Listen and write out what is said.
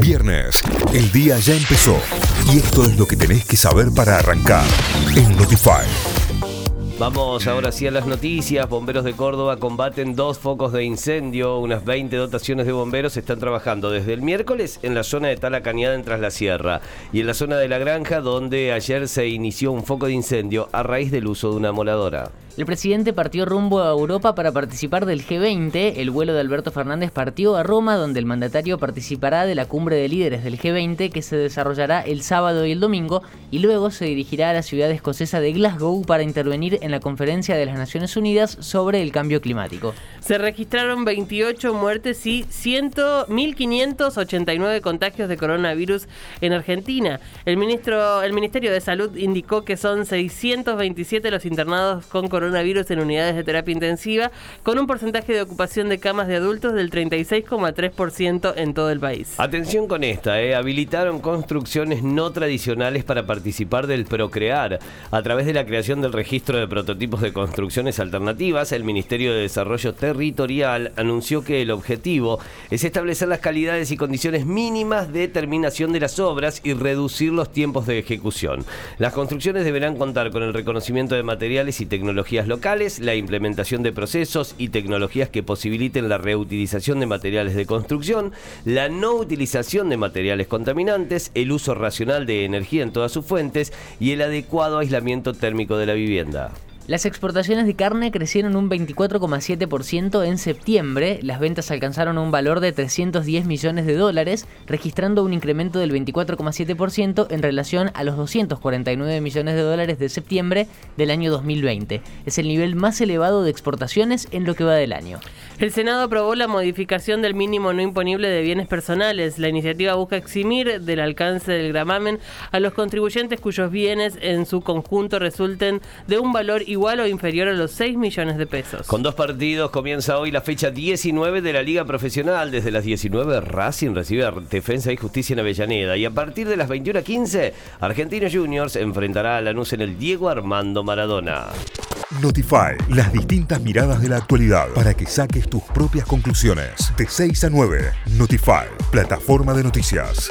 Viernes, el día ya empezó y esto es lo que tenés que saber para arrancar en Notify. Vamos ahora sí a las noticias. Bomberos de Córdoba combaten dos focos de incendio. Unas 20 dotaciones de bomberos están trabajando desde el miércoles en la zona de Tala Cañada en Tras la Sierra y en la zona de la granja donde ayer se inició un foco de incendio a raíz del uso de una moladora. El presidente partió rumbo a Europa para participar del G20. El vuelo de Alberto Fernández partió a Roma, donde el mandatario participará de la cumbre de líderes del G20 que se desarrollará el sábado y el domingo, y luego se dirigirá a la ciudad escocesa de Glasgow para intervenir en la conferencia de las Naciones Unidas sobre el cambio climático. Se registraron 28 muertes y 1.589 contagios de coronavirus en Argentina. El, ministro, el Ministerio de Salud indicó que son 627 los internados con coronavirus coronavirus en unidades de terapia intensiva, con un porcentaje de ocupación de camas de adultos del 36,3% en todo el país. Atención con esta, eh. habilitaron construcciones no tradicionales para participar del Procrear. A través de la creación del registro de prototipos de construcciones alternativas, el Ministerio de Desarrollo Territorial anunció que el objetivo es establecer las calidades y condiciones mínimas de terminación de las obras y reducir los tiempos de ejecución. Las construcciones deberán contar con el reconocimiento de materiales y tecnologías locales, la implementación de procesos y tecnologías que posibiliten la reutilización de materiales de construcción, la no utilización de materiales contaminantes, el uso racional de energía en todas sus fuentes y el adecuado aislamiento térmico de la vivienda. Las exportaciones de carne crecieron un 24,7% en septiembre, las ventas alcanzaron un valor de 310 millones de dólares, registrando un incremento del 24,7% en relación a los 249 millones de dólares de septiembre del año 2020. Es el nivel más elevado de exportaciones en lo que va del año. El Senado aprobó la modificación del mínimo no imponible de bienes personales. La iniciativa busca eximir del alcance del gramamen a los contribuyentes cuyos bienes en su conjunto resulten de un valor igual o inferior a los 6 millones de pesos. Con dos partidos comienza hoy la fecha 19 de la Liga Profesional. Desde las 19 Racing recibe a Defensa y Justicia en Avellaneda. Y a partir de las 21.15 Argentinos Juniors enfrentará a Lanús en el Diego Armando Maradona. Notify, las distintas miradas de la actualidad para que saques tus propias conclusiones. De 6 a 9, Notify, plataforma de noticias.